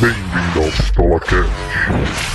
Bem-vindo ao Pistola PistolaCast.